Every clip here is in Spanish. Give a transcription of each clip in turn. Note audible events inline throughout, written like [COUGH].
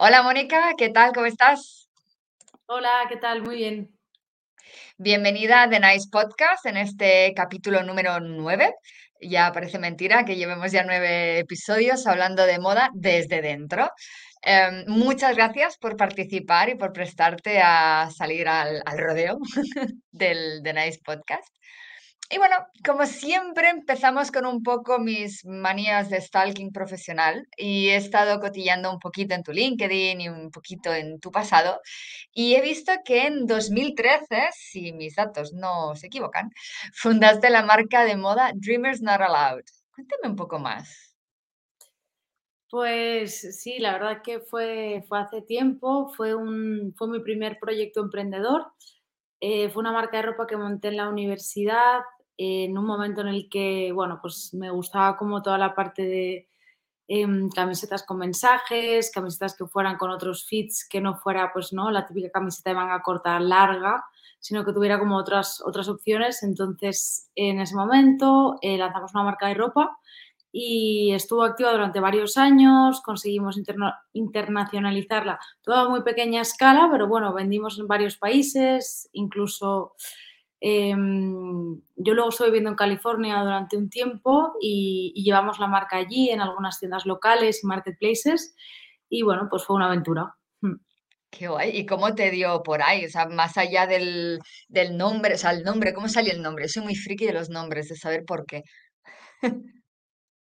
Hola Mónica, ¿qué tal? ¿Cómo estás? Hola, ¿qué tal? Muy bien. Bienvenida a The Nice Podcast en este capítulo número 9. Ya parece mentira que llevemos ya nueve episodios hablando de moda desde dentro. Em, muchas gracias por participar y por prestarte a salir al, al rodeo [LAUGHS] del The Nice Podcast. Y bueno, como siempre empezamos con un poco mis manías de stalking profesional y he estado cotillando un poquito en tu LinkedIn y un poquito en tu pasado y he visto que en 2013, si mis datos no se equivocan, fundaste la marca de moda Dreamers Not Allowed. Cuéntame un poco más. Pues sí, la verdad que fue, fue hace tiempo, fue, un, fue mi primer proyecto emprendedor. Eh, fue una marca de ropa que monté en la universidad en un momento en el que, bueno, pues me gustaba como toda la parte de em, camisetas con mensajes, camisetas que fueran con otros fits, que no fuera, pues, ¿no? La típica camiseta de manga corta larga, sino que tuviera como otras, otras opciones. Entonces, en ese momento eh, lanzamos una marca de ropa y estuvo activa durante varios años, conseguimos interna internacionalizarla, toda a muy pequeña escala, pero bueno, vendimos en varios países, incluso em, yo luego estuve viviendo en California durante un tiempo y, y, llevamos la marca allí en algunas tiendas locales y marketplaces y bueno, pues fue una aventura. Mm. Qué guay. ¿Y cómo te dio por ahí? O sea, más allá del, del nombre, o sea, el nombre, ¿cómo salió el nombre? Soy muy friki de los nombres, de saber por qué. [LAUGHS]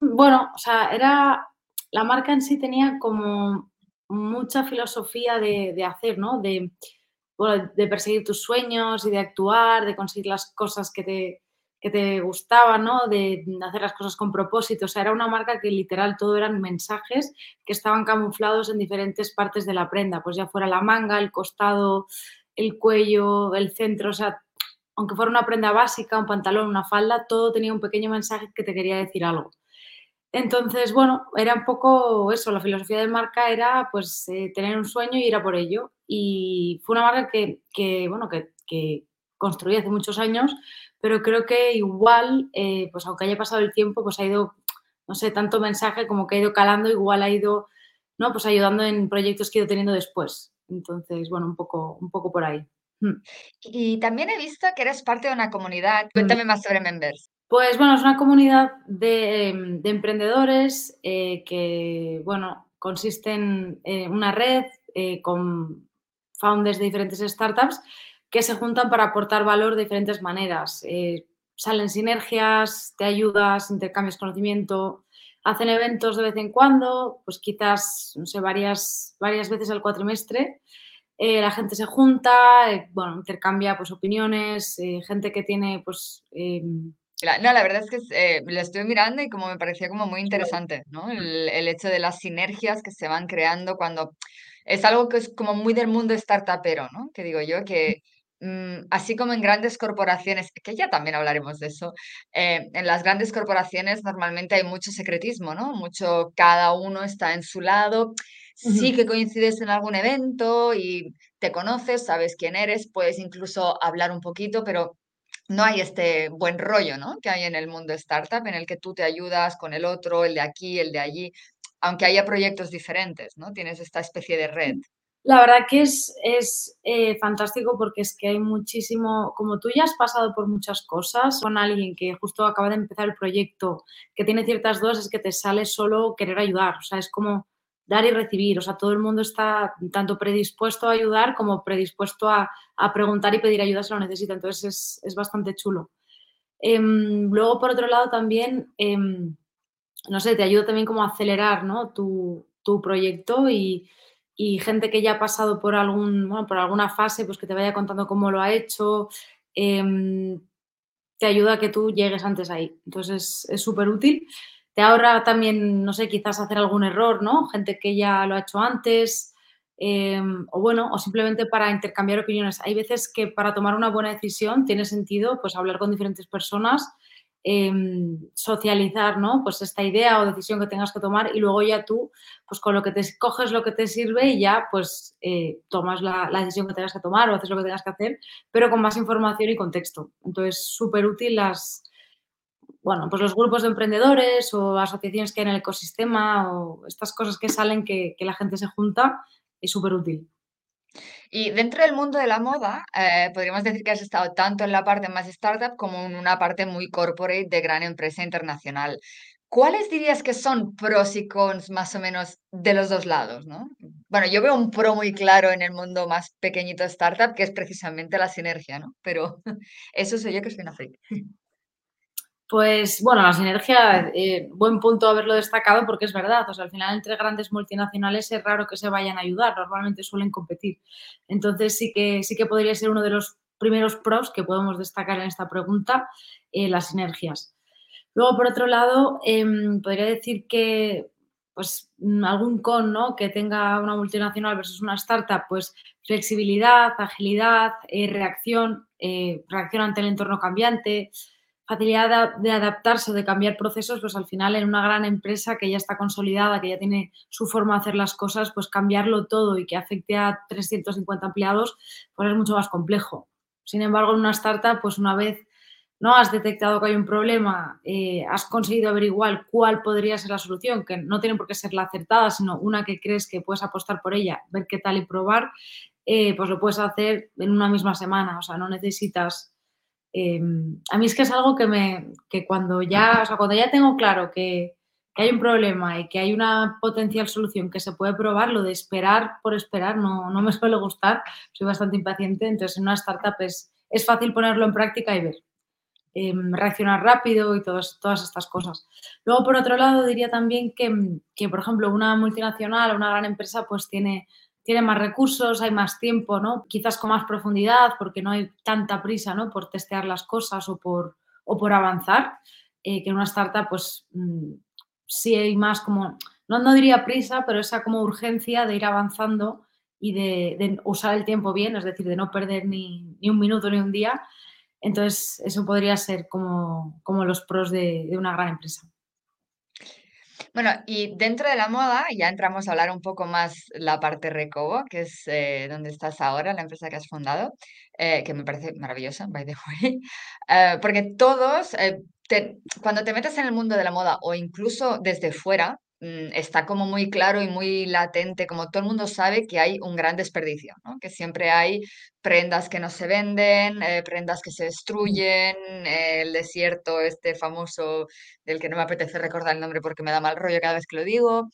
Bueno, o sea, era la marca en sí tenía como mucha filosofía de, de hacer, ¿no? De, de perseguir tus sueños y de actuar, de conseguir las cosas que te, que te gustaban, ¿no? De hacer las cosas con propósito. O sea, era una marca que literal todo eran mensajes que estaban camuflados en diferentes partes de la prenda, pues ya fuera la manga, el costado, el cuello, el centro, o sea, aunque fuera una prenda básica, un pantalón, una falda, todo tenía un pequeño mensaje que te quería decir algo. Entonces, bueno, era un poco eso, la filosofía de marca era pues eh, tener un sueño y ir a por ello. Y fue una marca que, que bueno, que, que, construí hace muchos años, pero creo que igual, eh, pues aunque haya pasado el tiempo, pues ha ido, no sé, tanto mensaje como que ha ido calando, igual ha ido, ¿no? Pues ayudando en proyectos que he ido teniendo después. Entonces, bueno, un poco, un poco por ahí. Mm. Y también he visto que eres parte de una comunidad. Mm. Cuéntame más sobre Members. Pues bueno, es una comunidad de, em, de emprendedores eh, que, bueno, consiste en eh, una red eh, con founders de diferentes startups que se juntan para aportar valor de diferentes maneras. Salen sinergias, te ayudas, intercambias conocimiento, hacen eventos de vez en cuando, pues quizás, no sé, varias, varias veces al cuatrimestre. La gente se junta, bueno, intercambia pues opiniones, gente que tiene pues em, no, la verdad es que eh, lo estoy mirando y como me parecía como muy interesante, ¿no? El, el, hecho de las sinergias que se van creando cuando es algo que es como muy del mundo startupero, ¿no? Que digo yo que mm, así como en grandes corporaciones, que ya también hablaremos de eso, eh, en las grandes corporaciones normalmente hay mucho secretismo, ¿no? Mucho, cada uno está en su lado. Sí que coincides en algún evento y te conoces, sabes quién eres, puedes incluso hablar un poquito, pero no hay este buen rollo, ¿no? Que hay en el mundo startup, en el que tú te ayudas con el otro, el de aquí, el de allí, aunque haya proyectos diferentes, ¿no? Tienes esta especie de red. La verdad que es, es eh, fantástico porque es que hay muchísimo, como tú ya has pasado por muchas cosas, con alguien que justo acaba de empezar el proyecto, que tiene ciertas dudas, es que te sale solo querer ayudar, o sea, es como dar y recibir, o sea, todo el mundo está tanto predispuesto a ayudar como predispuesto a, a preguntar y pedir ayuda si lo necesita, entonces es, es bastante chulo. Eh, luego, por otro lado, también, eh, no sé, te ayuda también como a acelerar ¿no? tu, tu proyecto y, y, gente que ya ha pasado por, algún, bueno, por alguna fase, pues que te vaya contando cómo lo ha hecho, eh, te ayuda a que tú llegues antes ahí. Entonces es súper útil. Te ahorra también, no sé, quizás hacer algún error, ¿no? Gente que ya lo ha hecho antes, eh, o bueno, o simplemente para intercambiar opiniones. Hay veces que para tomar una buena decisión tiene sentido pues hablar con diferentes personas, eh, socializar, ¿no? Pues esta idea o decisión que tengas que tomar y luego ya tú, pues con lo que te coges lo que te sirve y ya pues eh, tomas la, decisión que tengas que tomar o haces lo que tengas que hacer, pero con más información y contexto. Entonces, súper útil las, bueno, pues los grupos de emprendedores o asociaciones que hay en el ecosistema o estas cosas que salen que la gente se junta es súper útil. Y dentro del mundo de la moda, eh, podríamos decir que has estado tanto en la parte más startup como en una parte muy corporate de gran empresa internacional. ¿Cuáles dirías que son pros y cons más o menos de los dos lados, no? Bueno, yo veo un pro muy claro en el mundo más pequeñito startup, que es precisamente la sinergia, ¿no? Pero [LAUGHS] eso soy yo que soy una freak. Pues bueno, la sinergia, eh, buen punto haberlo destacado porque es verdad, o sea, al final entre grandes multinacionales es raro que se vayan a ayudar, normalmente suelen competir. Entonces sí que, sí que podría ser uno de los primeros pros que podemos destacar en esta pregunta, eh, las sinergias. Luego, por otro lado, em, podría decir que pues algún con ¿no? que tenga una multinacional versus una startup, pues flexibilidad, agilidad, eh, reacción, reacción ante el entorno cambiante, facilidad de adaptarse o de cambiar procesos, pues al final en una gran empresa que ya está consolidada, que ya tiene su forma de hacer las cosas, pues cambiarlo todo y que afecte a 350 empleados, pues es mucho más complejo. Sin embargo, en una startup, pues una vez no has detectado que hay un problema, eh, has conseguido averiguar cuál podría ser la solución, que no tiene por qué ser la acertada, sino una que crees que puedes apostar por ella, ver qué tal y probar, eh, pues lo puedes hacer en una misma semana. O sea, no necesitas Em, a mí es que es algo que me, que cuando ya, o sea, cuando ya tengo claro que, que, hay un problema y que hay una potencial solución que se puede probar, lo de esperar por esperar no, no me [LAUGHS] suele gustar, soy bastante impaciente, entonces en una startup es, es fácil ponerlo en práctica y ver. Em, reaccionar rápido y todas, estas cosas. Luego, por otro lado, diría también que, que, por ejemplo, una multinacional o una gran empresa pues tiene tiene más recursos, hay más tiempo, ¿no? Quizás con más profundidad porque no hay tanta prisa, ¿no? Por testear las cosas o por, o por avanzar, eh, que en una startup pues mm, sí hay más como, no, no diría prisa, pero esa como urgencia de ir avanzando y de, usar el tiempo bien, es decir, de no perder ni, un minuto ni un día. Entonces, eso podría ser como, como los pros de una gran empresa. Bueno, y dentro de la moda ya entramos a hablar un poco más la parte Recobo, que es eh, donde estás ahora, la empresa que has fundado, eh, que me parece maravillosa, by the [LAUGHS] way, eh, porque todos, cuando te metes en el mundo de la moda o incluso desde fuera, está como muy claro y muy latente, como todo el mundo sabe que hay un gran desperdicio, ¿no? que siempre hay prendas que no se venden, eh, prendas que se destruyen, eh, el desierto este famoso del que no me apetece recordar el nombre porque me da mal rollo cada vez que lo digo.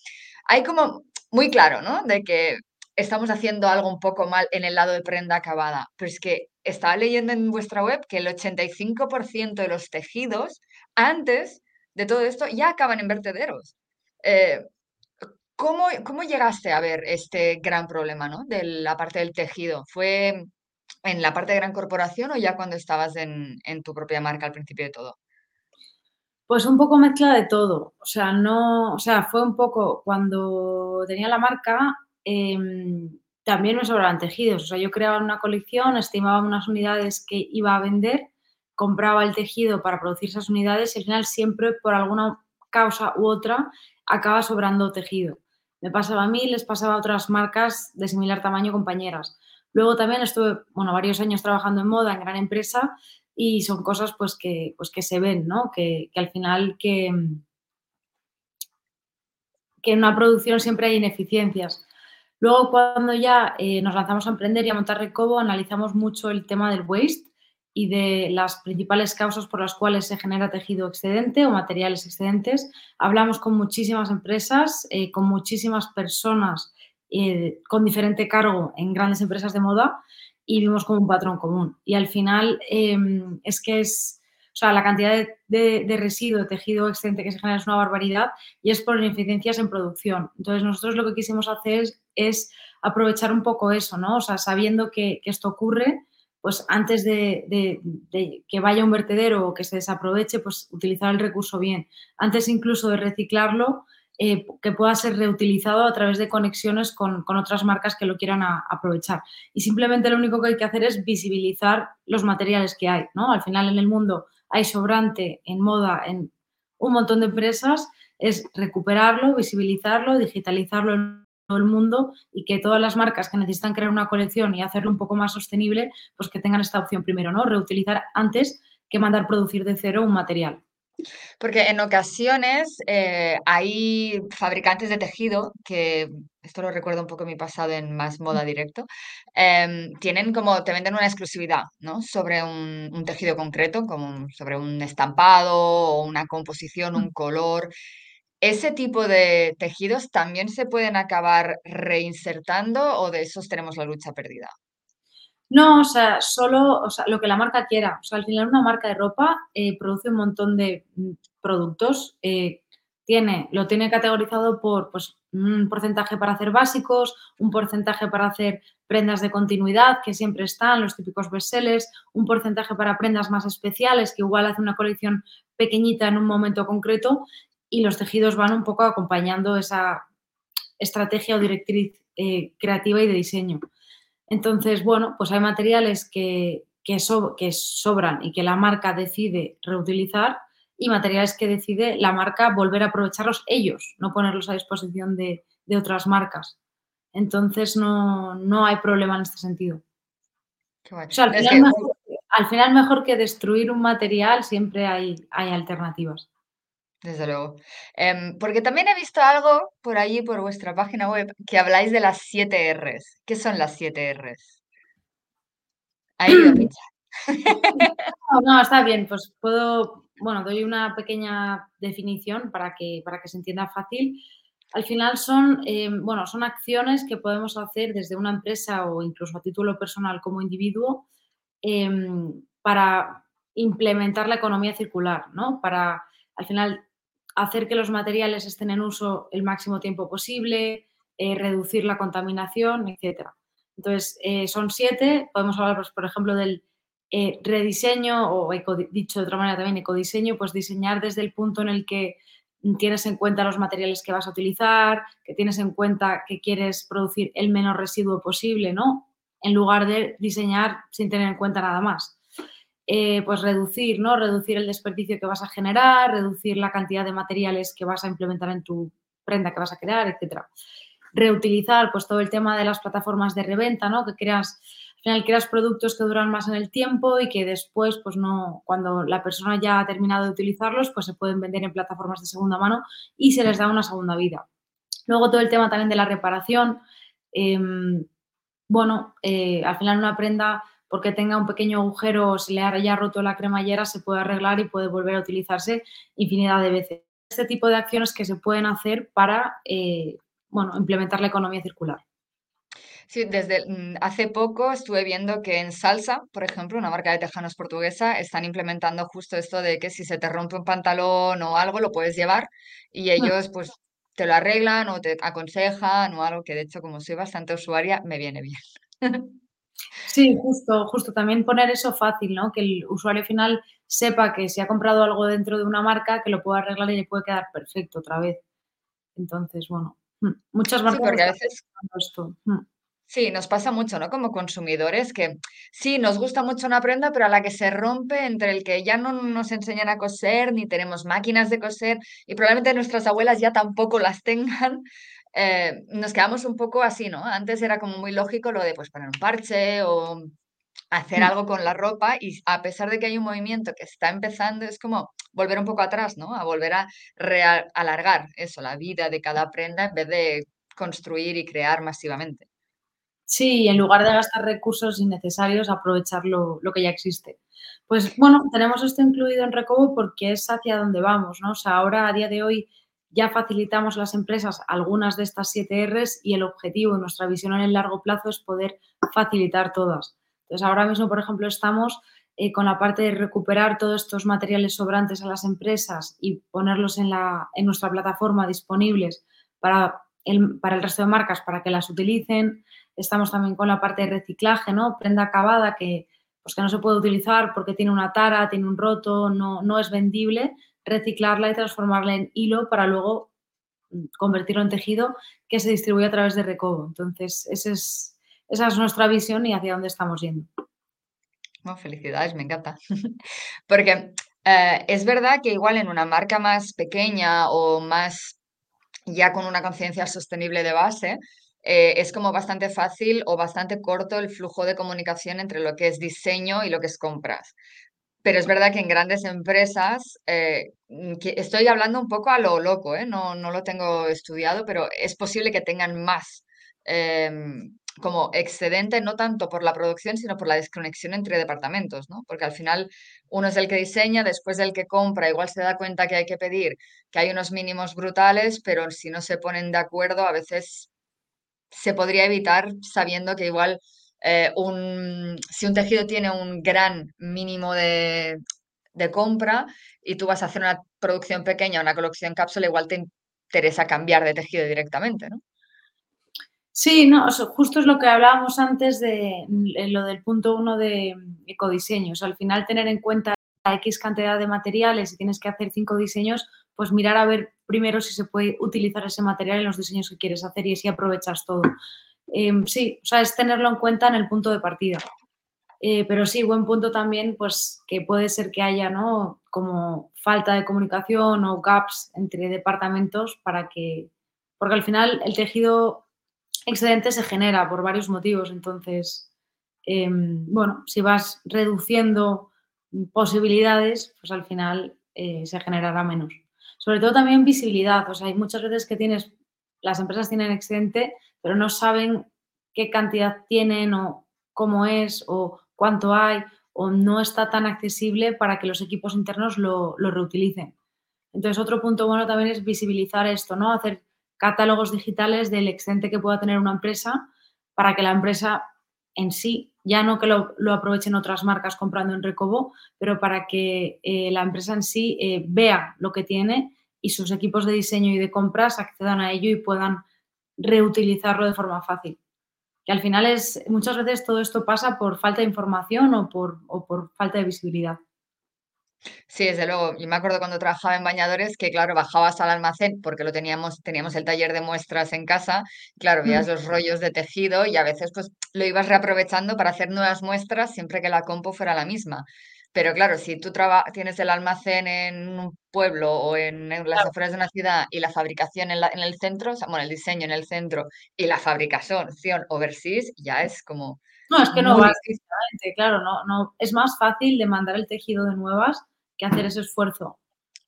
Hay como muy claro, ¿no? De que estamos haciendo algo un poco mal en el lado de prenda acabada, pero es que estaba leyendo en vuestra web que el 85% de los tejidos antes de todo esto ya acaban en vertederos. Eh, ¿cómo, ¿cómo, llegaste a ver este gran problema ¿no? de la parte del tejido? ¿Fue en la parte de gran corporación o ya cuando estabas en, tu propia marca al principio de todo? Pues un poco mezcla de todo. O sea, no, o sea, fue un poco cuando tenía la marca, em, también me sobraban tejidos. O sea, yo creaba una colección, estimaba unas unidades que iba a vender, compraba el tejido para producir esas unidades y al final siempre por alguna causa u otra acaba sobrando tejido. Me pasaba a mí, les pasaba a otras marcas de similar tamaño compañeras. Luego también estuve, bueno, varios años trabajando en moda en gran empresa y son cosas pues que, pues que se ven, ¿no? Que, al final que, que en una producción siempre hay ineficiencias. Luego cuando ya eh, nos lanzamos a emprender y a montar Recobo, analizamos mucho el tema del waste y de las principales causas por las cuales se genera tejido excedente o materiales excedentes. Hablamos con muchísimas empresas, eh, con muchísimas personas eh, con diferente cargo en grandes empresas de moda y vimos como un patrón común. Y al final em, es que es, o sea, la cantidad de, de, de, residuo, tejido excedente que se genera es una barbaridad y es por ineficiencias en producción. Entonces nosotros lo que quisimos hacer es, aprovechar un poco eso, ¿no? O sea, sabiendo que, que esto ocurre, pues antes de, que vaya un vertedero o que se desaproveche, pues utilizar el recurso bien. Antes incluso de reciclarlo, eh, que pueda ser reutilizado a través de conexiones con, otras marcas que lo quieran aprovechar. Y simplemente lo único que hay que hacer es visibilizar los materiales que hay. ¿no? Al final en el mundo hay sobrante en moda en un montón de empresas, es recuperarlo, visibilizarlo, digitalizarlo el mundo y que todas las marcas que necesitan crear una colección y hacerlo un poco más sostenible, pues que tengan esta opción primero, ¿no? Reutilizar antes que mandar producir de cero un material. Porque en ocasiones eh, hay fabricantes de tejido que, esto lo recuerdo un poco mi pasado en más moda directo, em, tienen como, te venden una exclusividad, ¿no? Sobre un, un tejido concreto, como sobre un estampado o una composición, un color. ¿Ese tipo de tejidos también se pueden acabar reinsertando o de esos tenemos la lucha perdida? No, o sea, solo, lo que la marca quiera. O sea, al final una marca de ropa eh, produce un montón de mm, productos. eh, tiene, lo tiene categorizado por pues, un porcentaje para hacer básicos, un porcentaje para hacer prendas de continuidad, que siempre están, los típicos bestsellers, un porcentaje para prendas más especiales, que igual hace una colección pequeñita en un momento concreto, y los tejidos van un poco acompañando esa estrategia o directriz eh, creativa y de diseño. Entonces, bueno, pues hay materiales que, que, so- que sobran y que la marca decide reutilizar y materiales que decide la marca volver a aprovecharlos ellos, no ponerlos a disposición de, de otras marcas. Entonces, no, no hay problema en este sentido. Qué guay. O sea, al final, que mejor, al final mejor que destruir un material, siempre hay, hay alternativas. Desde luego. Em, porque también he visto algo por allí, por vuestra página web, que habláis de las 7 Rs. ¿Qué son las 7 Rs? Ahí ido a pinchar. No, no, está bien, pues puedo, bueno, doy una pequeña definición para que, para que se entienda fácil. Al final son, eh, bueno, son acciones que podemos hacer desde una empresa o incluso a título personal como individuo em, para implementar la economía circular, ¿no? Para, al final, hacer que los materiales estén en uso el máximo tiempo posible, eh, reducir la contaminación, etcétera. Entonces, eh, son siete, podemos hablar, pues, por ejemplo, del eh, rediseño o eco- dicho de otra manera también ecodiseño, pues diseñar desde el punto en el que tienes en cuenta los materiales que vas a utilizar, que tienes en cuenta que quieres producir el menor residuo posible, ¿no? En lugar de diseñar sin tener en cuenta nada más. Eh, pues reducir, ¿no? Reducir el desperdicio que vas a generar, reducir la cantidad de materiales que vas a implementar en tu prenda que vas a crear, etcétera. Reutilizar, pues todo el tema de las plataformas de reventa, ¿no? Que creas, al final creas productos que duran más en el tiempo y que después, pues no, cuando la persona ya ha terminado de utilizarlos, pues se pueden vender en plataformas de segunda mano y se les da una segunda vida. Luego todo el tema también de la reparación. eh, bueno, eh, al final una prenda, porque tenga un pequeño agujero o se le haya roto la cremallera, se puede arreglar y puede volver a utilizarse infinidad de veces. Este tipo de acciones que se pueden hacer para, eh, bueno, implementar la economía circular. Sí, desde mm, hace poco estuve viendo que en Salsa, por ejemplo, una marca de tejanos portuguesa, están implementando justo esto de que si se te rompe un pantalón o algo, lo puedes llevar y Mm. ellos pues te lo arreglan o te aconsejan o algo que de hecho como soy bastante usuaria, me viene bien. [LAUGHS] Sí, justo, justo. También poner eso fácil, ¿no? Que el usuario final sepa que si ha comprado algo dentro de una marca, que lo puede arreglar y le puede quedar perfecto otra vez. Entonces, bueno, mm, muchas Sí, marcas porque a veces haciendo esto. Mm. Sí, nos pasa mucho, ¿no? Como consumidores que sí, nos gusta mucho una prenda, pero a la que se rompe, entre el que ya no nos enseñan a coser, ni tenemos máquinas de coser, y probablemente nuestras abuelas ya tampoco las tengan, eh, nos quedamos un poco así, ¿no? Antes era como muy lógico lo de pues poner un parche o hacer Mm. algo con la ropa, y a pesar de que hay un movimiento que está empezando, es como volver un poco atrás, ¿no? A volver a alargar eso, la vida de cada prenda en vez de construir y crear masivamente. Sí, en lugar de gastar recursos innecesarios, aprovechar lo, lo que ya existe. Pues bueno, tenemos esto incluido en Recovo porque es hacia donde vamos, ¿no? O sea, ahora a día de hoy ya facilitamos las empresas algunas de estas 7 Rs y el objetivo nuestra visión en el largo plazo es poder facilitar todas. Entonces, ahora mismo, por ejemplo, estamos eh, con la parte de recuperar todos estos materiales sobrantes a las empresas y ponerlos en, la, en nuestra plataforma disponibles para el, para el resto de marcas para que las utilicen Estamos también con la parte de reciclaje, ¿no? Prenda acabada que, pues que no se puede utilizar porque tiene una tara, tiene un roto, no, no es vendible, reciclarla y transformarla en hilo para luego mm, convertirlo en tejido que se distribuye a través de Recobo. Entonces, esa es nuestra visión y hacia dónde estamos yendo. No, felicidades, me encanta. [LAUGHS] Porque eh, es verdad que igual en una marca más pequeña o más ya con una conciencia sostenible de base, eh, es como bastante fácil o bastante corto el flujo de comunicación entre lo que es diseño y lo que es compras. Pero es verdad que en grandes empresas, eh, mm, estoy hablando un poco a lo loco, ¿eh? No, no lo tengo estudiado, pero es posible que tengan más em, como excedente, no tanto por la producción, sino por la desconexión entre departamentos, ¿no? Porque al final uno es el que diseña, después el que compra, igual se da cuenta que hay que pedir, que hay unos mínimos brutales, pero si no se ponen de acuerdo, a veces se podría evitar sabiendo que igual eh, un, si un tejido tiene un gran mínimo de, compra y tú vas a hacer una producción pequeña, una colección cápsula, igual te interesa cambiar de tejido directamente, ¿no? Sí, no, justo es lo que hablábamos antes de lo del punto uno de ecodiseños. al final tener en cuenta X cantidad de materiales y tienes que hacer cinco diseños, pues mirar a ver primero si se puede utilizar ese material en los diseños que quieres hacer y así aprovechas todo. Em, sí, o sea, es tenerlo en cuenta en el punto de partida. Eh, pero sí, buen punto también, pues que puede ser que haya, ¿no? Como falta de comunicación o gaps entre departamentos para que, porque al final el tejido excedente se genera por varios motivos. Entonces, em, bueno, si vas reduciendo posibilidades, pues al final eh, se generará menos. Sobre todo también visibilidad. O sea, hay muchas veces que tienes, las empresas tienen excedente, pero no saben qué cantidad tienen o cómo es o cuánto hay o no está tan accesible para que los equipos internos lo, lo reutilicen. Entonces, otro punto bueno también es visibilizar esto, ¿no? Hacer catálogos digitales del excedente que pueda tener una empresa para que la empresa en sí, ya no que lo, aprovechen otras marcas comprando en Recobo, pero para que eh, la empresa en sí eh, vea lo que tiene y sus equipos de diseño y de compras accedan a ello y puedan reutilizarlo de forma fácil. Que al final es, muchas veces todo esto pasa por falta de información o por, o por falta de visibilidad. Sí, desde luego. Yo me acuerdo cuando trabajaba en bañadores que, claro, bajabas al almacén porque lo teníamos, teníamos el taller de muestras en casa. Claro, veías Mm. los rollos de tejido y a veces pues lo ibas reaprovechando para hacer nuevas muestras siempre que la compo fuera la misma. Pero claro, si tú tienes el almacén en un pueblo o en, las afueras de una ciudad y la fabricación en, en el centro, o sea, bueno, el diseño en el centro y la fabricación overseas, ya es como No, es que no difícil. claro, no, no. Es más fácil demandar el tejido de nuevas que hacer ese esfuerzo.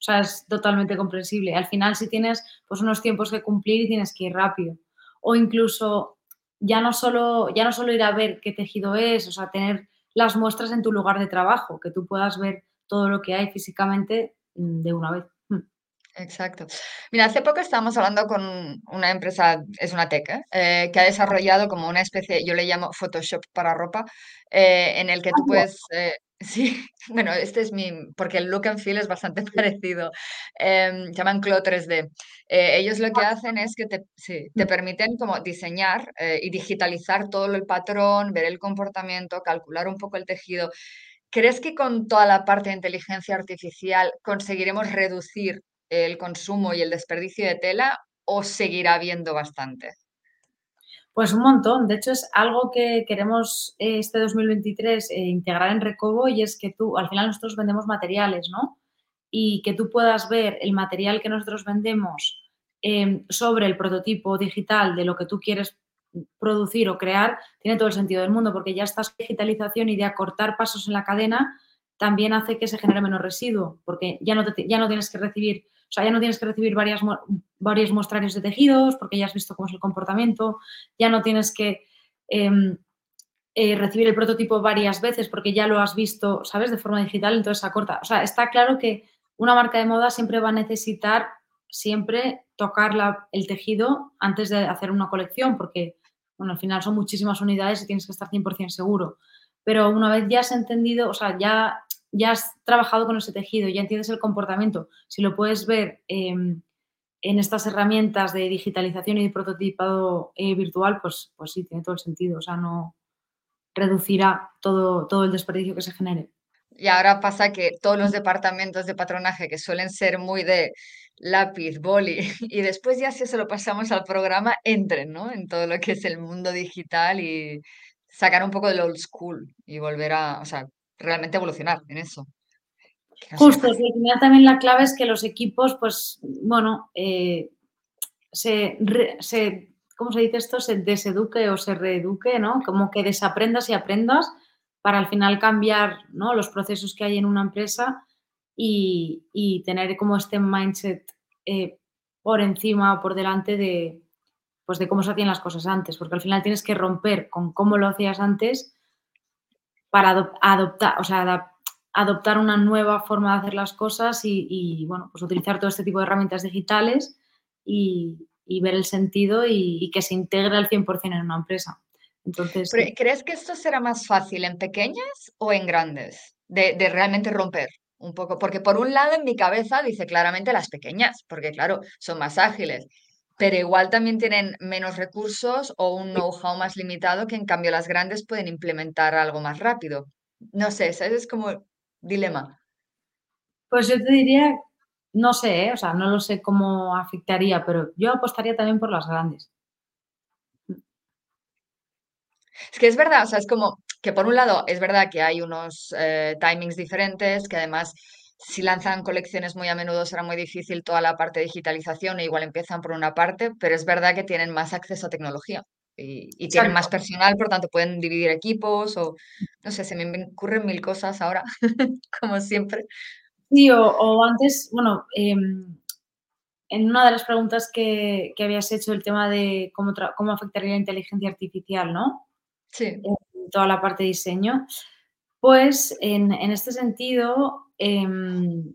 O sea, es totalmente comprensible. Al final, si tienes pues, unos tiempos que cumplir y tienes que ir rápido. O incluso ya no solo, ya no solo ir a ver qué tejido es, o sea, tener las muestras en tu lugar de trabajo, que tú puedas ver todo lo que hay físicamente mm, de una vez. Exacto. Mira, hace poco estábamos hablando con una empresa, es una tech, ¿eh? Eh, que ha desarrollado como una especie, yo le llamo Photoshop para ropa, eh, en el que tú puedes, [LAUGHS] sí, bueno, este es mi, porque el look and feel es bastante [LAUGHS] parecido, em, llaman Clo 3D. ellos lo que hacen es que te, sí, te permiten como diseñar y digitalizar todo el patrón, ver el comportamiento, calcular un poco el tejido. ¿Crees que con toda la parte de inteligencia artificial conseguiremos reducir el consumo y el desperdicio de tela o seguirá habiendo bastante? Pues un montón. De hecho, es algo que queremos eh, este 2023 eh, integrar en Recobo y es que tú, al final nosotros vendemos materiales, ¿no? Y que tú puedas ver el material que nosotros vendemos em, sobre el prototipo digital de lo que tú quieres producir o crear, tiene todo el sentido del mundo porque ya esta digitalización y de acortar pasos en la cadena también hace que se genere menos residuo porque ya no, ya no tienes que recibir sea, ya no tienes que recibir varias, varios muestrarios de tejidos porque ya has visto cómo es el comportamiento, ya no tienes que em, eh, recibir el prototipo varias veces porque ya lo has visto, ¿sabes? De forma digital, entonces acorta. O sea, está claro que una marca de moda siempre va a necesitar siempre tocar el tejido antes de hacer una colección porque, bueno, al final son muchísimas unidades y tienes que estar 100% seguro. Pero una vez ya has entendido, o sea, ya ya has trabajado con ese tejido, ya entiendes el comportamiento, si lo puedes ver em, en estas herramientas de digitalización y de prototipado eh, virtual, pues, pues sí, tiene todo el sentido. O sea, no reducirá todo, todo el desperdicio que se genere. Y ahora pasa que todos los departamentos de patronaje que suelen ser muy de lápiz, boli, y después ya si eso lo pasamos al programa, entren, ¿no? En todo lo que es el mundo digital y sacar un poco del old school y volver a, o sea, realmente evolucionar en eso. Justo, al final también la clave es que los equipos, pues, bueno, eh, se, ¿cómo se dice esto? Se deseduque o se reeduque, ¿no? Como que desaprendas y aprendas para al final cambiar ¿no? los procesos que hay en una empresa y, tener como este mindset eh, por encima o por delante de, pues de cómo se hacían las cosas antes, porque al final tienes que romper con cómo lo hacías antes para adoptar, o sea, adoptar una nueva forma de hacer las cosas y, bueno, pues utilizar todo este tipo de herramientas digitales y, ver el sentido y, que se integre al 100% en una empresa. Entonces, ¿Crees que esto será más fácil en pequeñas o en grandes de, de realmente romper? un poco, porque por un lado en mi cabeza dice claramente las pequeñas, porque claro, son más ágiles, pero igual también tienen menos recursos o un know-how más limitado que en cambio las grandes pueden implementar algo más rápido. No sé, ese es como dilema. Pues yo te diría, no sé, ¿eh? o sea, no lo sé cómo afectaría, pero yo apostaría también por las grandes. Es que es verdad, o sea, es como que por un lado es verdad que hay unos eh, timings diferentes, que además si lanzan colecciones muy a menudo será muy difícil toda la parte de digitalización e igual empiezan por una parte, pero es verdad que tienen más acceso a tecnología y, tienen más personal, por tanto pueden dividir equipos o no sé, se me ocurren mil cosas ahora, [LAUGHS] como siempre. Sí, o, antes, bueno, em, en una de las preguntas que, habías hecho, el tema de cómo, cómo afectaría la inteligencia artificial, ¿no? Sí. En toda la parte de diseño. Pues en, este sentido, em,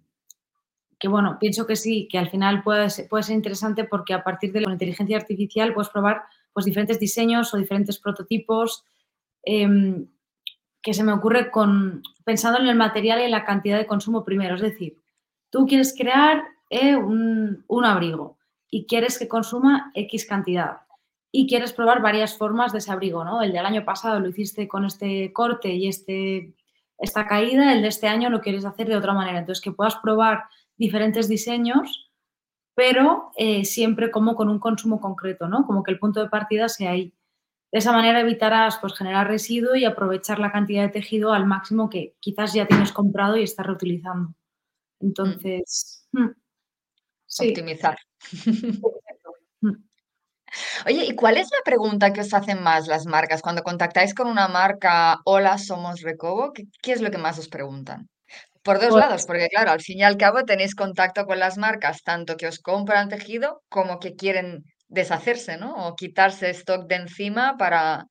que bueno, pienso que sí, que al final puede ser, puede ser interesante porque a partir de la inteligencia artificial puedes probar pues, diferentes diseños o diferentes prototipos em, que se me ocurre con, pensando en el material y la cantidad de consumo primero. Es decir, tú quieres crear eh, un, un abrigo y quieres que consuma X cantidad y quieres probar varias formas de ese abrigo, ¿no? El del año pasado lo hiciste con este corte y este, esta caída, el de este año lo quieres hacer de otra manera. Entonces, que puedas probar diferentes diseños, pero eh, siempre como con un consumo concreto, ¿no? Como que el punto de partida sea ahí. De esa manera evitarás pues, generar residuo y aprovechar la cantidad de tejido al máximo que quizás ya tienes comprado y estás reutilizando. Entonces, mm. optimizar. Oye, ¿y cuál es la pregunta que os hacen más las marcas? Cuando contactáis con una marca, hola, somos Recobo, ¿qué, es lo que más os preguntan? Por dos lados, pues porque claro, al fin y al cabo tenéis contacto con las marcas, tanto que os compran tejido como que quieren deshacerse, ¿no? O quitarse stock de encima para...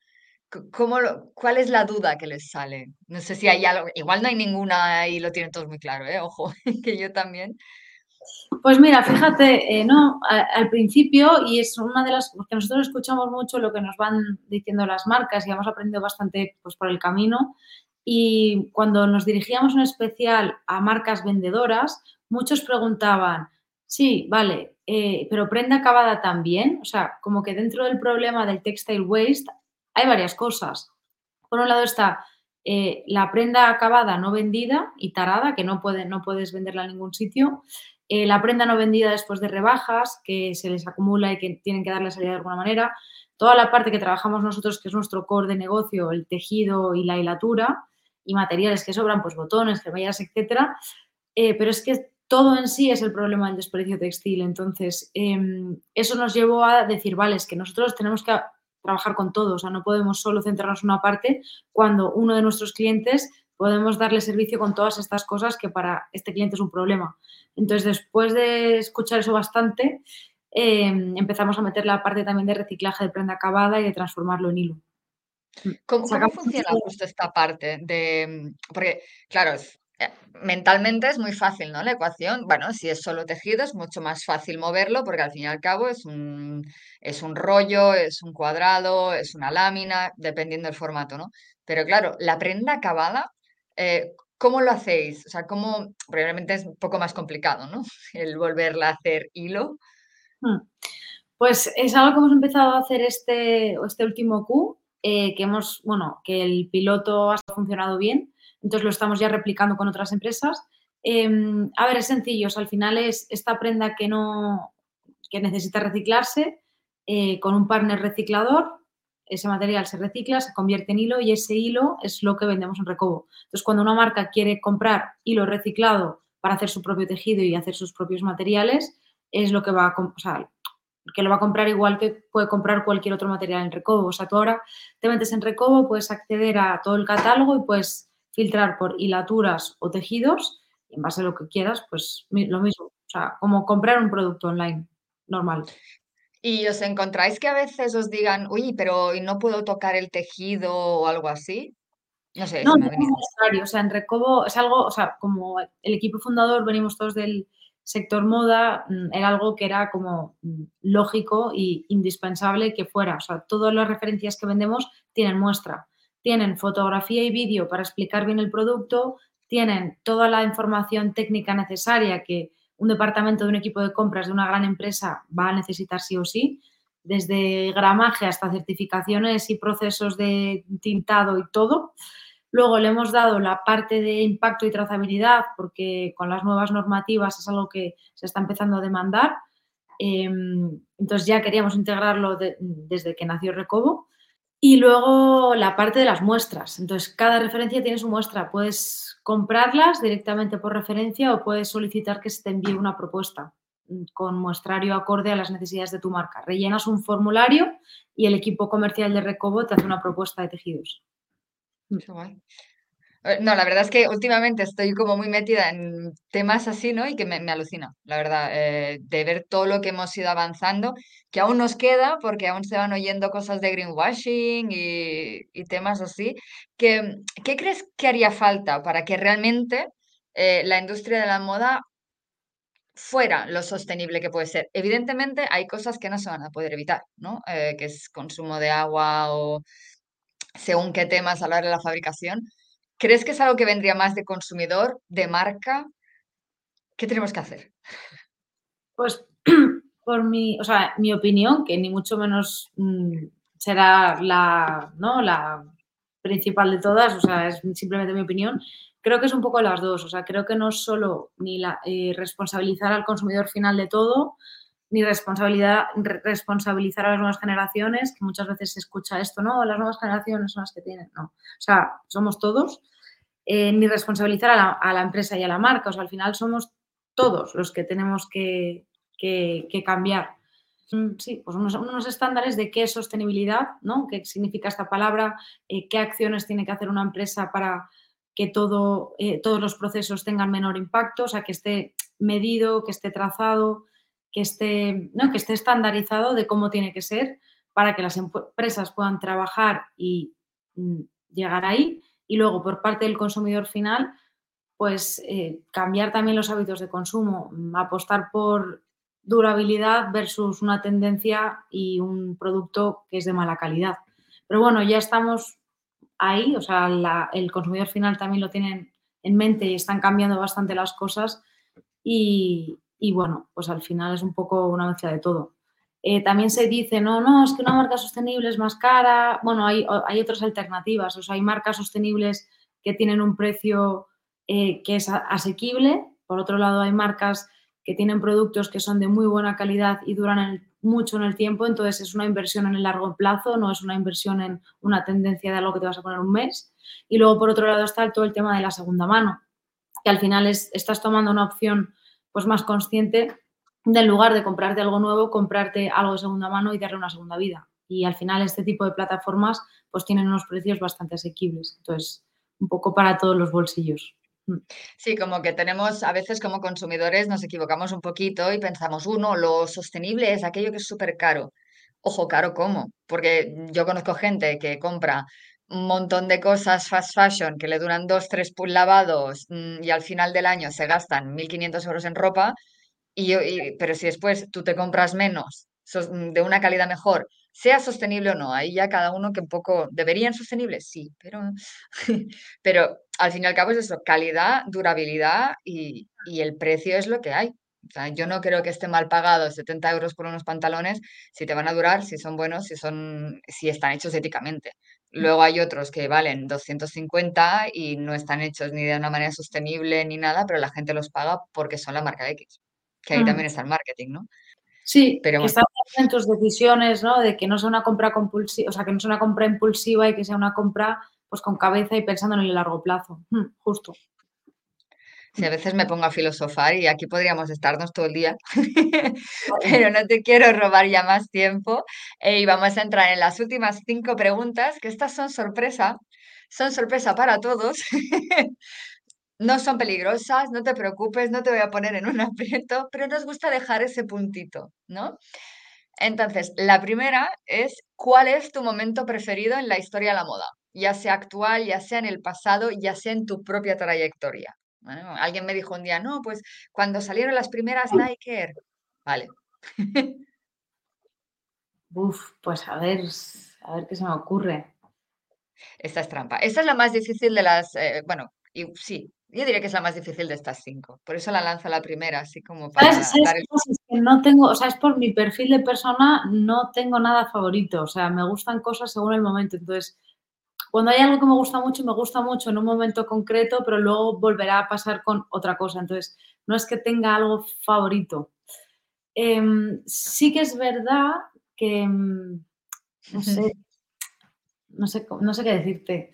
¿Cómo ¿Cuál es la duda que les sale? No sé si hay algo, igual no hay ninguna y lo tienen todos muy claro, ¿eh? Ojo, [LAUGHS] que yo también. Pues mira, fíjate, eh, no, al principio, y es una de las, porque nosotros escuchamos mucho lo que nos van diciendo las marcas y hemos aprendido bastante pues, por el camino. Y cuando nos dirigíamos en especial a marcas vendedoras, muchos preguntaban, sí, vale, eh, pero prenda acabada también. O sea, como que dentro del problema del textile waste hay varias cosas. Por un lado está eh, la prenda acabada no vendida y tarada, que no, no puedes venderla en ningún sitio. Eh, la prenda no vendida después de rebajas, que se les acumula y que tienen que darle salida de alguna manera. Toda la parte que trabajamos nosotros, que es nuestro core de negocio, el tejido y la hilatura, y materiales que sobran, pues botones, cremalleras, etcétera. Eh, pero es que todo en sí es el problema del desperdicio textil. Entonces, em, eso nos llevó a decir, vale, es que nosotros tenemos que trabajar con todo, o sea, no podemos solo centrarnos en una parte cuando uno de nuestros clientes podemos darle servicio con todas estas cosas que para este cliente es un problema. Entonces, después de escuchar eso bastante, em, empezamos a meter la parte también de reciclaje de prenda acabada y de transformarlo en hilo. ¿Cómo, funciona justo esta parte? De, porque, claro, eh, mentalmente es muy fácil, ¿no? La ecuación, bueno, si es solo tejido es mucho más fácil moverlo porque al fin y al cabo es un, es un rollo, es un cuadrado, es una lámina, dependiendo del formato, ¿no? Pero claro, la prenda acabada eh, ¿cómo lo hacéis? O sea, ¿cómo? Probablemente es un poco más complicado, ¿no? [LAUGHS] El volverla a hacer hilo. Hmm. Pues es algo que hemos empezado a hacer este, este último Q, eh, que hemos, bueno, que el piloto ha funcionado bien, entonces lo estamos ya replicando con otras empresas. Em, a ver, es sencillo, al final es esta prenda que no, que necesita reciclarse eh, con un partner reciclador ese material se recicla, se convierte en hilo y ese hilo es lo que vendemos en Recobo. Entonces, cuando una marca quiere comprar hilo reciclado para hacer su propio tejido y hacer sus propios materiales, es lo que va a, o sea, que lo va a comprar igual que puede comprar cualquier otro material en Recobo. O sea, tú ahora te metes en Recobo, puedes acceder a todo el catálogo y puedes filtrar por hilaturas o tejidos y en base a lo que quieras, pues lo mismo. O sea, como comprar un producto online normal. ¿Y os encontráis que a veces os digan, uy, pero no puedo tocar el tejido o algo así? No sé, no, no es necesario. O sea, en Recobo es algo, o sea, como el equipo fundador venimos todos del sector moda, mm, era algo que era como mm, lógico y indispensable que fuera. O sea, todas las referencias que vendemos tienen muestra. Tienen fotografía y vídeo para explicar bien el producto, tienen toda la información técnica necesaria que un departamento de un equipo de compras de una gran empresa va a necesitar sí o sí, desde gramaje hasta certificaciones y procesos de tintado y todo. Luego le hemos dado la parte de impacto y trazabilidad, porque con las nuevas normativas es algo que se está empezando a demandar. Em, entonces ya queríamos integrarlo desde que nació Recobo. Y luego la parte de las muestras. Entonces, cada referencia tiene su muestra. Puedes comprarlas directamente por referencia o puedes solicitar que se te envíe una propuesta mm, con muestrario acorde a las necesidades de tu marca. Rellenas un formulario y el equipo comercial de Recobo te hace una propuesta de tejidos. Eh, no, la verdad es que últimamente estoy como muy metida en temas así, ¿no? Y que me, alucina, la verdad, eh, de ver todo lo que hemos ido avanzando, que aún nos queda, porque aún se van oyendo cosas de greenwashing y, temas así. Que, ¿Qué crees que haría falta para que realmente eh, la industria de la moda fuera lo sostenible que puede ser? Evidentemente hay cosas que no se van a poder evitar, ¿no? que es consumo de agua o según qué temas hablar de la fabricación ¿Crees que es algo que vendría más de consumidor, de marca? ¿Qué tenemos que hacer? Pues [CLEARS THROAT] por mi, o sea, mi opinión, que ni mucho menos mm, será la, ¿no? la principal de todas, o sea, es simplemente mi opinión, creo que es un poco las dos, o sea, creo que no solo ni la, eh, responsabilizar al consumidor final de todo, ni responsabilidad, responsabilizar a las nuevas generaciones, que muchas veces se escucha esto, no, las nuevas generaciones son las que tienen, no. O sea, somos todos, eh, ni responsabilizar a la, empresa y a la marca, o sea, al final somos todos los que tenemos que, cambiar. Mm, sí, pues unos, estándares de qué es sostenibilidad, ¿no? ¿Qué significa esta palabra? Eh, ¿Qué acciones tiene que hacer una empresa para que todo, eh, todos los procesos tengan menor impacto? O sea, que esté medido, que esté trazado, que esté, ¿no? que esté estandarizado de cómo tiene que ser para que las empresas puedan trabajar y mm, llegar ahí. Y luego, por parte del consumidor final, pues eh, cambiar también los hábitos de consumo, mm, apostar por durabilidad versus una tendencia y un producto que es de mala calidad. Pero bueno, ya estamos ahí, o sea, el consumidor final también lo tiene en mente y están cambiando bastante las cosas y, y bueno, pues al final es un poco una mezcla de todo. Eh, también se dice, no, no, es que una marca sostenible es más cara. Bueno, hay, hay otras alternativas, o sea, hay marcas sostenibles que tienen un precio eh, que es asequible. Por otro lado, hay marcas que tienen productos que son de muy buena calidad y duran mucho en el tiempo, entonces es una inversión en el largo plazo, no es una inversión en una tendencia de algo que te vas a poner un mes. Y luego, por otro lado, está todo el tema de la segunda mano, que al final es, estás tomando una opción pues más consciente del lugar de comprarte algo nuevo, comprarte algo de segunda mano y darle una segunda vida. Y al final este tipo de plataformas pues tienen unos precios bastante asequibles. Entonces, un poco para todos los bolsillos. Mm. Sí, como que tenemos, a veces como consumidores nos equivocamos un poquito y pensamos, uno, lo sostenible es aquello que es súper caro. Ojo, caro cómo, porque yo conozco gente que compra un montón de cosas fast fashion que le duran dos, tres lavados mm, y al final del año se gastan 1.500 euros en ropa, y, pero si después tú te compras menos, mm, de una calidad mejor, sea sostenible o no, ahí ya cada uno que un poco, ¿deberían sostenibles? Sí, pero, [LAUGHS] pero al fin y al cabo es eso, calidad, durabilidad y, y el precio es lo que hay. O sea, yo no creo que esté mal pagado 70 euros por unos pantalones si te van a durar, si son buenos, si, son, si están hechos éticamente. Luego hay otros que valen 250 y no están hechos ni de una manera sostenible ni nada, pero la gente los paga porque son la marca X, que ahí mm. también está el marketing, ¿no? Sí, pero están en tus decisiones, ¿no? De que no sea una compra compulsiva, o sea, que no sea una compra impulsiva y que sea una compra pues con cabeza y pensando en el largo plazo, mm, justo. Sí, a veces me pongo a filosofar y aquí podríamos estarnos todo el día, [LAUGHS] pero no te quiero robar ya más tiempo, eh, y vamos a entrar en las últimas 5 preguntas, que estas son sorpresa, son sorpresa para todos. [LAUGHS] No son peligrosas, no te preocupes, no te voy a poner en un [LAUGHS] aprieto, pero nos gusta dejar ese puntito, ¿no? Entonces, la primera es, ¿cuál es tu momento preferido en la historia de la moda? Ya sea actual, ya sea en el pasado, ya sea en tu propia trayectoria. Bueno, alguien me dijo un día, no, pues cuando salieron las primeras Nike Air. Vale. [LAUGHS] Uf, pues a ver, a ver qué se me ocurre. Esta es trampa. Esta es la más difícil de las, eh, bueno, y, sí, yo diría que es la más difícil de estas cinco. Por eso la lanzo la primera, así como para ¿Sabes, sabes dar qué el... pasa? Es que no tengo, o sea, es por mi perfil de persona, no tengo nada favorito. O sea, me gustan cosas según el momento. Entonces, cuando hay algo que me gusta mucho, me gusta mucho en un momento concreto, pero luego volverá a pasar con otra cosa. Entonces, no es que tenga algo favorito. Em, sí que es verdad que, em, no sé, no sé, co- no sé qué decirte.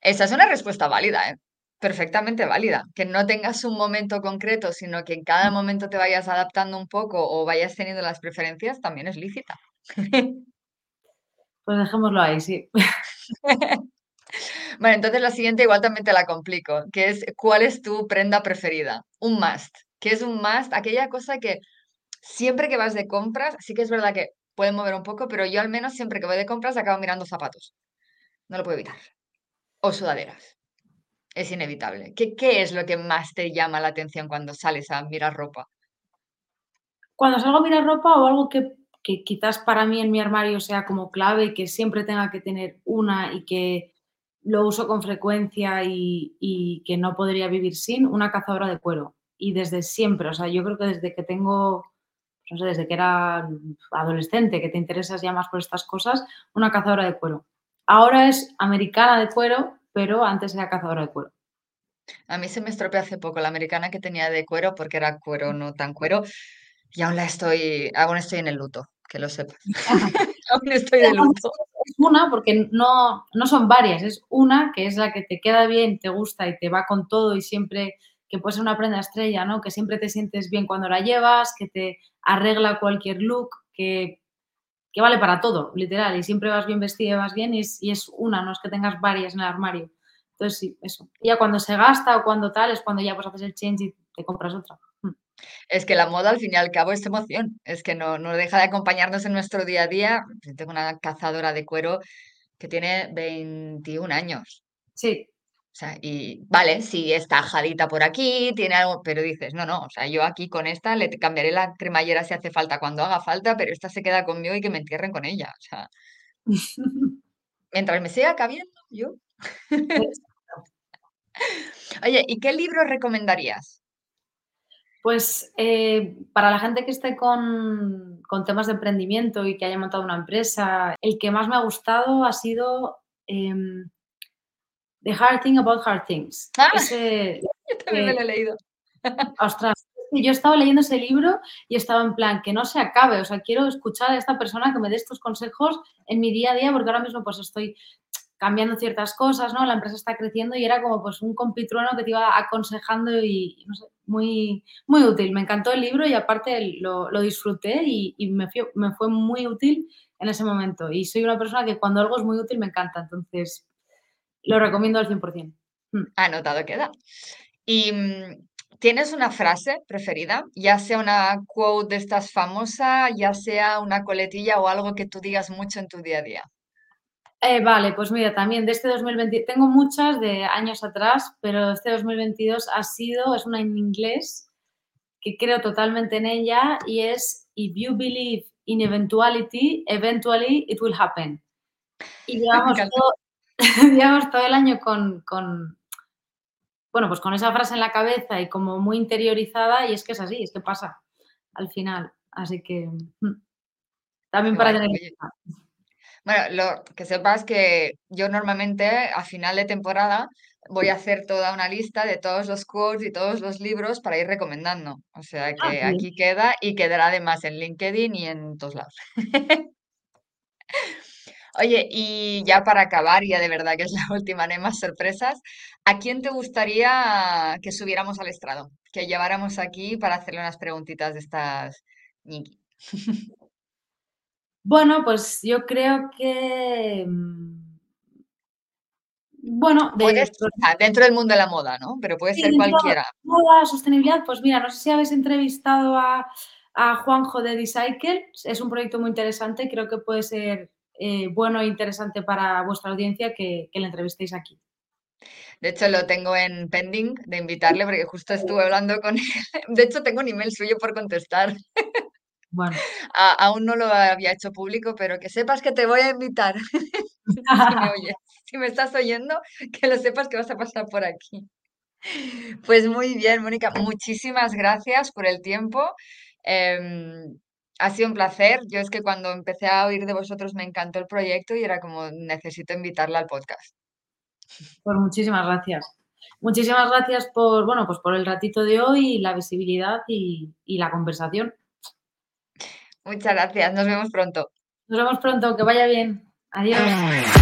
Esa es una respuesta válida, ¿eh? Perfectamente válida. Que no tengas un momento concreto, sino que en cada momento te vayas adaptando un poco o vayas teniendo las preferencias, también es lícita. Pues dejémoslo ahí, sí. [LAUGHS] [LAUGHS] Bueno, entonces la siguiente igual también te la complico, que es ¿cuál es tu prenda preferida? Un must. ¿Qué es un must? Aquella cosa que siempre que vas de compras, sí que es verdad que puede mover un poco, pero yo al menos siempre que voy de compras acabo mirando zapatos. No lo puedo evitar. O sudaderas. Es inevitable. ¿Qué, qué es lo que más te llama la atención cuando sales a mirar ropa? Cuando salgo a mirar ropa o algo que, que quizás para mí en mi armario sea como clave que siempre tenga que tener una y que lo uso con frecuencia y, y que no podría vivir sin, una cazadora de cuero. Y desde siempre, o sea, yo creo que desde que tengo, no sé, desde que era adolescente, que te interesas ya más por estas cosas, una cazadora de cuero. Ahora es americana de cuero, pero antes era cazadora de cuero. A mí se me estropeó hace poco la americana que tenía de cuero porque era cuero, no tan cuero, y aún la estoy, aún estoy en el luto, que lo sepas. [LAUGHS] [LAUGHS] Aún estoy de luto. Es una, porque no, no son varias, es una que es la que te queda bien, te gusta y te va con todo y siempre, que puede ser una prenda estrella, ¿no? Que siempre te sientes bien cuando la llevas, que te arregla cualquier look, que, que vale para todo, literal, y siempre vas bien vestida y vas bien y es, y es una, no es que tengas varias en el armario. Entonces sí, eso. Y ya cuando se gasta o cuando tal es cuando ya pues haces el change y te compras otra. Es que la moda al fin y al cabo es emoción, es que no, no deja de acompañarnos en nuestro día a día. Yo tengo una cazadora de cuero que tiene 21 años. Sí, O sea, y vale, sí, está ajadita por aquí, tiene algo, pero dices, no, no, o sea, yo aquí con esta le cambiaré la cremallera si hace falta cuando haga falta, pero esta se queda conmigo y que me entierren con ella. O sea, [LAUGHS] mientras me siga cabiendo, yo. [LAUGHS] Oye, ¿y qué libro recomendarías? Pues eh, para la gente que esté con, con temas de emprendimiento y que haya montado una empresa, el que más me ha gustado ha sido em, The Hard Thing About Hard Things. Ah, Ese, [LAUGHS] yo también me lo he leído. [LAUGHS] ostras, yo estaba leyendo ese libro y estaba en plan, que no se acabe, o sea, quiero escuchar a esta persona que me dé estos consejos en mi día a día, porque ahora mismo pues estoy cambiando ciertas cosas, ¿no? La empresa está creciendo y era como pues un compitrueno que te iba aconsejando y, no sé, muy, muy útil. Me encantó el libro y aparte lo, disfruté y, me, me fue muy útil en ese momento. Y soy una persona que cuando algo es muy útil me encanta, entonces lo recomiendo al 100%. Mm. Anotado queda. ¿Y mm, tienes una frase preferida? Ya sea una quote de estas famosa, ya sea una coletilla o algo que tú digas mucho en tu día a día. Eh, vale, pues mira, también de este 2020, tengo muchas de años atrás, pero este 2022 ha sido, es una en inglés, que creo totalmente en ella, y es, If you believe in eventuality, eventually it will happen. Y [LAUGHS] llevamos todo, [LAUGHS] llevamos todo el año con, con, bueno, pues con esa frase en la cabeza y como muy interiorizada, y es que es así, es que pasa al final. Así que mm, también Qué para tener. Bueno, lo que sepas que yo normalmente a final de temporada voy a hacer toda una lista de todos los quotes y todos los libros para ir recomendando. O sea Ah, que aquí queda y quedará además en LinkedIn y en todos lados. [LAUGHS] Oye, y ya para acabar, ya de verdad que es la [LAUGHS] última, no hay más sorpresas, ¿a quién te gustaría que subiéramos al estrado? Que lleváramos aquí para hacerle unas preguntitas de estas. [LAUGHS] Bueno, pues yo creo que, mm, bueno, de Puedes, ah, dentro del mundo de la moda, ¿no? Pero puede sí, ser cualquiera. moda, sostenibilidad, pues mira, no sé si habéis entrevistado a a Juanjo de Decycle, es un proyecto muy interesante, creo que puede ser, eh, bueno e interesante para vuestra audiencia que que le entrevistéis aquí. De hecho, lo tengo en pending de invitarle, porque justo estuve hablando con él. De hecho, tengo un email suyo por contestar. [LAUGHS] Bueno. A aún no lo había hecho público, pero que sepas que te voy a invitar. [LAUGHS] Si me oyes, [LAUGHS] si me estás oyendo, que lo sepas que vas a pasar por aquí. Pues muy bien, Mónica, muchísimas gracias por el tiempo. Em, ha sido un placer. Yo es que cuando empecé a oír de vosotros me encantó el proyecto y era como necesito invitarla al podcast. Pues muchísimas gracias. Muchísimas gracias por, bueno, pues por el ratito de hoy, la visibilidad y y la conversación. Muchas gracias, nos vemos pronto. Nos vemos pronto, que vaya bien. Adiós. [LAUGHS]